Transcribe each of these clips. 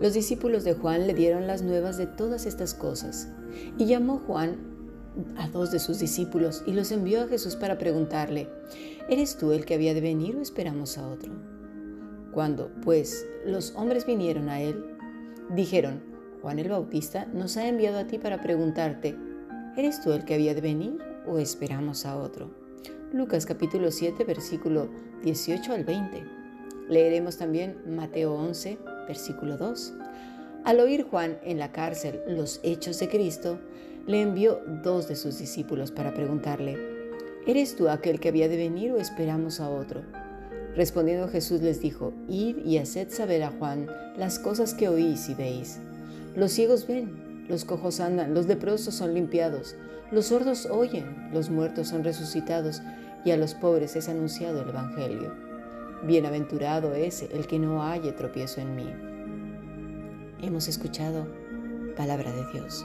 Los discípulos de Juan le dieron las nuevas de todas estas cosas y llamó Juan a dos de sus discípulos y los envió a Jesús para preguntarle, ¿eres tú el que había de venir o esperamos a otro? Cuando, pues, los hombres vinieron a él, dijeron, Juan el Bautista nos ha enviado a ti para preguntarte, ¿eres tú el que había de venir o esperamos a otro? Lucas capítulo 7, versículo 18 al 20. Leeremos también Mateo 11, versículo 2. Al oír Juan en la cárcel los hechos de Cristo, le envió dos de sus discípulos para preguntarle, ¿eres tú aquel que había de venir o esperamos a otro? Respondiendo Jesús les dijo, Id y haced saber a Juan las cosas que oís y veis. Los ciegos ven, los cojos andan, los leprosos son limpiados, los sordos oyen, los muertos son resucitados, y a los pobres es anunciado el Evangelio. Bienaventurado es el que no halle tropiezo en mí. Hemos escuchado palabra de Dios.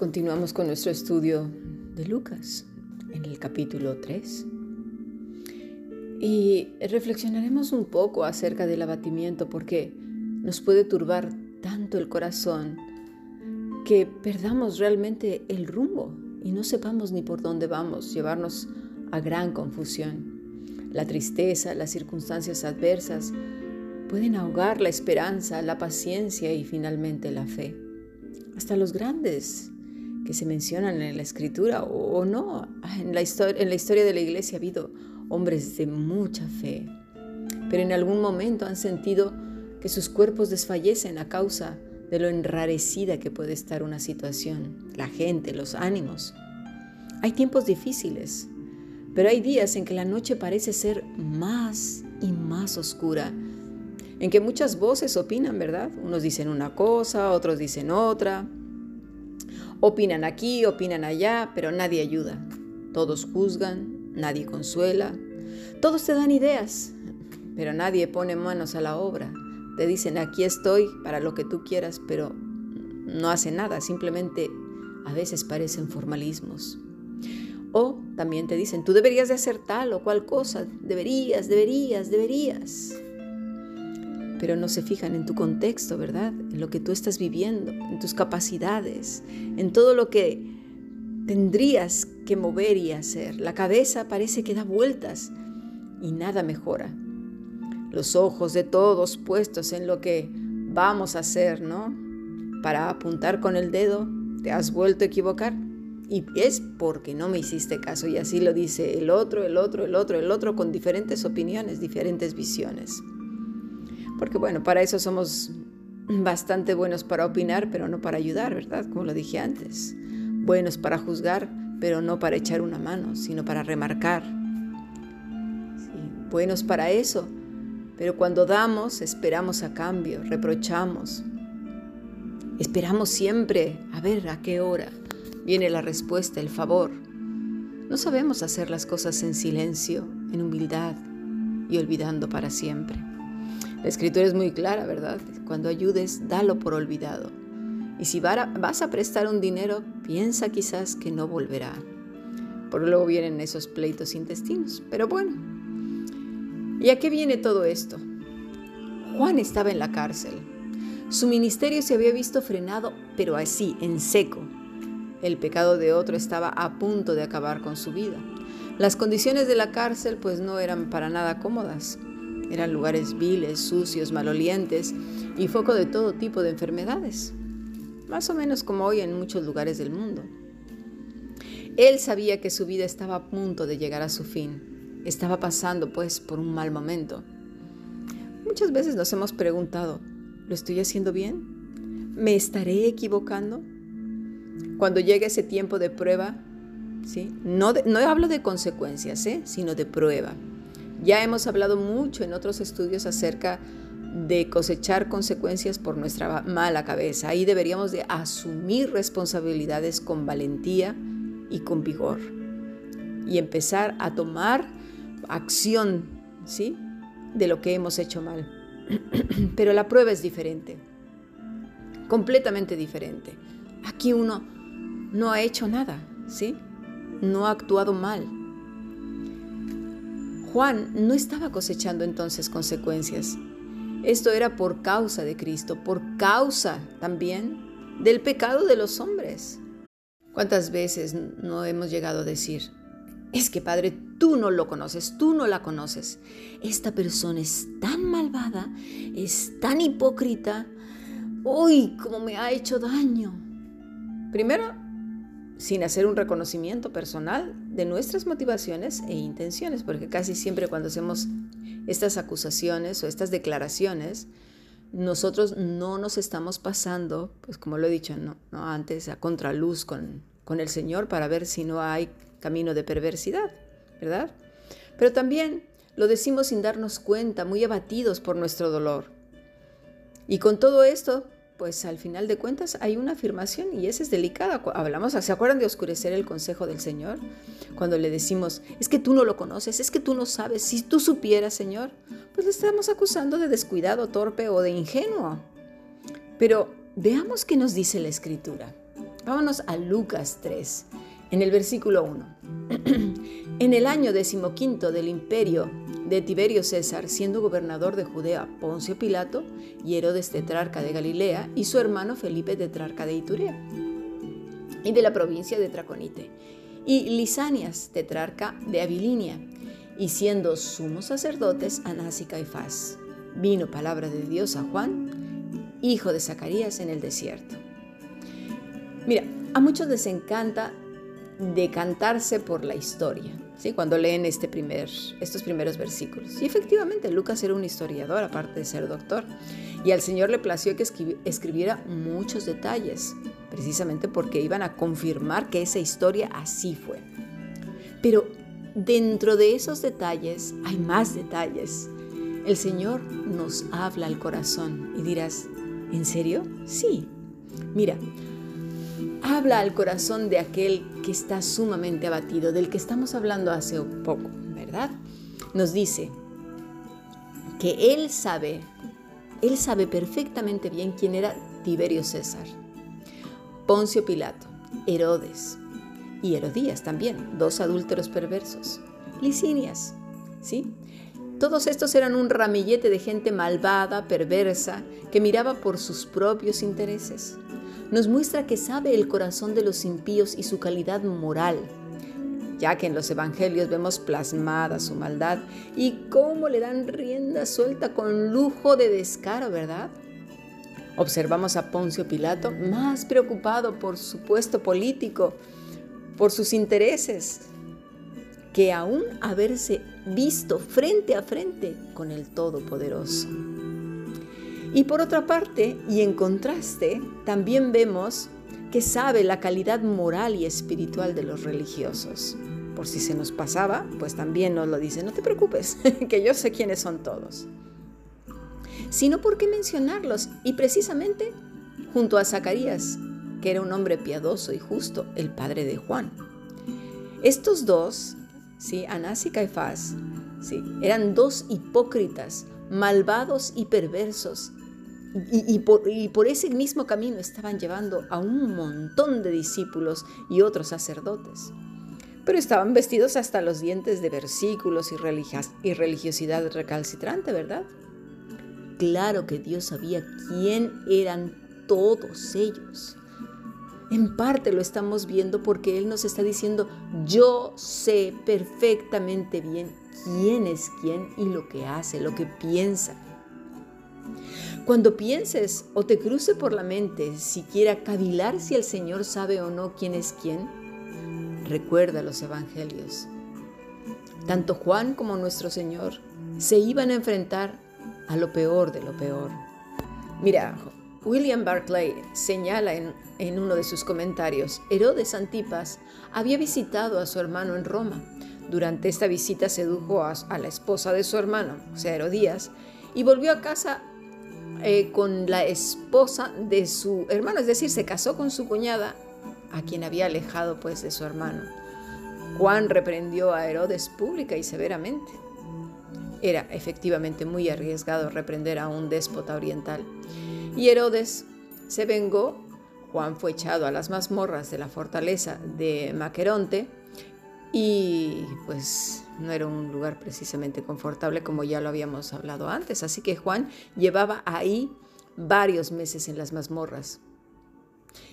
Continuamos con nuestro estudio de Lucas en el capítulo 3. Y reflexionaremos un poco acerca del abatimiento porque nos puede turbar tanto el corazón que perdamos realmente el rumbo y no sepamos ni por dónde vamos, llevarnos a gran confusión. La tristeza, las circunstancias adversas pueden ahogar la esperanza, la paciencia y finalmente la fe. Hasta los grandes que se mencionan en la escritura o, no, en la, en la historia de la iglesia ha habido hombres de mucha fe, pero en algún momento han sentido que sus cuerpos desfallecen a causa de lo enrarecida que puede estar una situación, la gente, los ánimos. Hay tiempos difíciles, pero hay días en que la noche parece ser más y más oscura, en que muchas voces opinan, ¿verdad? Unos dicen una cosa, otros dicen otra. Opinan aquí, opinan allá, pero nadie ayuda. Todos juzgan, nadie consuela. Todos te dan ideas, pero nadie pone manos a la obra. Te dicen, aquí estoy para lo que tú quieras, pero no hace nada, simplemente a veces parecen formalismos. O también te dicen, tú deberías de hacer tal o cual cosa, deberías, deberías, deberías. Pero no se fijan en tu contexto, ¿verdad? En lo que tú estás viviendo, en tus capacidades, en todo lo que tendrías que mover y hacer. La cabeza parece que da vueltas y nada mejora los ojos de todos puestos en lo que vamos a hacer, ¿no? Para apuntar con el dedo, te has vuelto a equivocar. Y es porque no me hiciste caso. Y así lo dice el otro, el otro, el otro, el otro, con diferentes opiniones, diferentes visiones. Porque bueno, para eso somos bastante buenos para opinar, pero no para ayudar, ¿verdad? Como lo dije antes. Buenos para juzgar, pero no para echar una mano, sino para remarcar. buenos para eso, pero cuando damos, esperamos a cambio, reprochamos. Esperamos siempre a ver a qué hora viene la respuesta, el favor. No sabemos hacer las cosas en silencio, en humildad y olvidando para siempre. La escritura es muy clara, ¿verdad? Cuando ayudes, dalo por olvidado. Y si vas a prestar un dinero, piensa quizás que no volverá. Por luego vienen esos pleitos intestinos. Pero bueno, ¿Y a qué viene todo esto? Juan estaba en la cárcel. Su ministerio se había visto frenado, pero así, en seco. El pecado de otro estaba a punto de acabar con su vida. Las condiciones de la cárcel pues no eran para nada cómodas. Eran lugares viles, sucios, malolientes y foco de todo tipo de enfermedades. Más o menos como hoy en muchos lugares del mundo. Él sabía que su vida estaba a punto de llegar a su fin. Estaba pasando pues por un mal momento. Muchas veces nos hemos preguntado, ¿lo estoy haciendo bien? ¿Me estaré equivocando? Cuando llegue ese tiempo de prueba, ¿sí? no, hablo de consecuencias, ¿eh? sino de prueba. Ya hemos hablado mucho en otros estudios acerca de cosechar consecuencias por nuestra mala cabeza. Ahí deberíamos de asumir responsabilidades con valentía y con vigor y empezar a tomar acción, ¿sí? de lo que hemos hecho mal. Pero la prueba es diferente, completamente diferente. Aquí uno no ha hecho nada, ¿sí? No ha actuado mal. Juan no estaba cosechando entonces consecuencias. Esto era por causa de Cristo, por causa también del pecado de los hombres. ¿Cuántas veces no hemos llegado a decir, es que Padre, tú no lo conoces, tú no la conoces. Esta persona es tan malvada, es tan hipócrita. Uy, cómo me ha hecho daño. Primero, sin hacer un reconocimiento personal de nuestras motivaciones e intenciones, porque casi siempre cuando hacemos estas acusaciones o estas declaraciones, nosotros no nos estamos pasando, pues como lo he dicho ¿no? antes, a contraluz con, con el Señor para ver si no hay camino de perversidad, ¿verdad? Pero también lo decimos sin darnos cuenta, muy abatidos por nuestro dolor. Y con todo esto, pues al final de cuentas hay una afirmación y esa es delicada. Hablamos, ¿se acuerdan de oscurecer el consejo del Señor? Cuando le decimos, es que tú no lo conoces, es que tú no sabes, si tú supieras, Señor, pues le estamos acusando de descuidado, torpe o de ingenuo. Pero veamos qué nos dice la Escritura. Vámonos a Lucas 3, en el versículo 1. en el año decimoquinto del imperio de Tiberio César, siendo gobernador de Judea Poncio Pilato y Herodes tetrarca de Galilea y su hermano Felipe tetrarca de Iturea y de la provincia de Traconite y Lisanias tetrarca de Abilinia y siendo sumos sacerdotes Anás y Caifás. Vino palabra de Dios a Juan, hijo de Zacarías en el desierto. Mira, a muchos les encanta decantarse por la historia, ¿sí? cuando leen este primer, estos primeros versículos. Y efectivamente, Lucas era un historiador, aparte de ser doctor, y al Señor le plació que escribiera muchos detalles, precisamente porque iban a confirmar que esa historia así fue. Pero dentro de esos detalles hay más detalles. El Señor nos habla al corazón y dirás, ¿en serio? Sí. Mira, habla al corazón de aquel que está sumamente abatido, del que estamos hablando hace poco, ¿verdad? Nos dice que él sabe, él sabe perfectamente bien quién era Tiberio César, Poncio Pilato, Herodes y Herodías también, dos adúlteros perversos, Licinias, ¿sí? Todos estos eran un ramillete de gente malvada, perversa, que miraba por sus propios intereses nos muestra que sabe el corazón de los impíos y su calidad moral, ya que en los evangelios vemos plasmada su maldad y cómo le dan rienda suelta con lujo de descaro, ¿verdad? Observamos a Poncio Pilato más preocupado por su puesto político, por sus intereses, que aún haberse visto frente a frente con el Todopoderoso. Y por otra parte, y en contraste, también vemos que sabe la calidad moral y espiritual de los religiosos. Por si se nos pasaba, pues también nos lo dice, no te preocupes, que yo sé quiénes son todos. Sino por qué mencionarlos, y precisamente junto a Zacarías, que era un hombre piadoso y justo, el padre de Juan. Estos dos, ¿sí? Anás y Caifás, ¿sí? eran dos hipócritas, malvados y perversos, y, por, ese mismo camino estaban llevando a un montón de discípulos y otros sacerdotes. Pero estaban vestidos hasta los dientes de versículos y, y religiosidad recalcitrante, ¿verdad? Claro que Dios sabía quién eran todos ellos. En parte lo estamos viendo porque Él nos está diciendo, yo sé perfectamente bien quién es quién y lo que hace, lo que piensa. Cuando pienses o te cruce por la mente siquiera cavilar si el Señor sabe o no quién es quién, recuerda los evangelios. Tanto Juan como nuestro Señor se iban a enfrentar a lo peor de lo peor. Mira, William Barclay señala en, uno de sus comentarios, Herodes Antipas había visitado a su hermano en Roma. Durante esta visita sedujo a, a la esposa de su hermano, o sea, Herodías, y volvió a casa eh, con la esposa de su hermano, es decir, se casó con su cuñada, a quien había alejado pues de su hermano. Juan reprendió a Herodes pública y severamente. Era efectivamente muy arriesgado reprender a un déspota oriental. Y Herodes se vengó. Juan fue echado a las mazmorras de la fortaleza de Maqueronte y pues no era un lugar precisamente confortable como ya lo habíamos hablado antes. Así que Juan llevaba ahí varios meses en las mazmorras.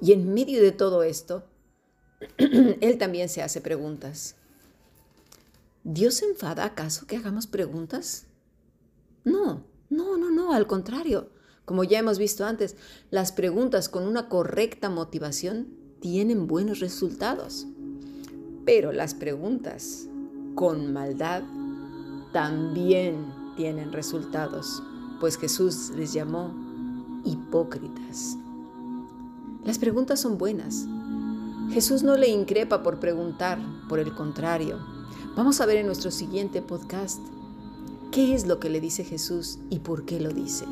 Y en medio de todo esto, él también se hace preguntas. ¿Dios se enfada acaso que hagamos preguntas? No, no, no, no, al contrario. Como ya hemos visto antes, las preguntas con una correcta motivación tienen buenos resultados. Pero las preguntas con maldad también tienen resultados, pues Jesús les llamó hipócritas. Las preguntas son buenas. Jesús no le increpa por preguntar, por el contrario. Vamos a ver en nuestro siguiente podcast qué es lo que le dice Jesús y por qué lo dice.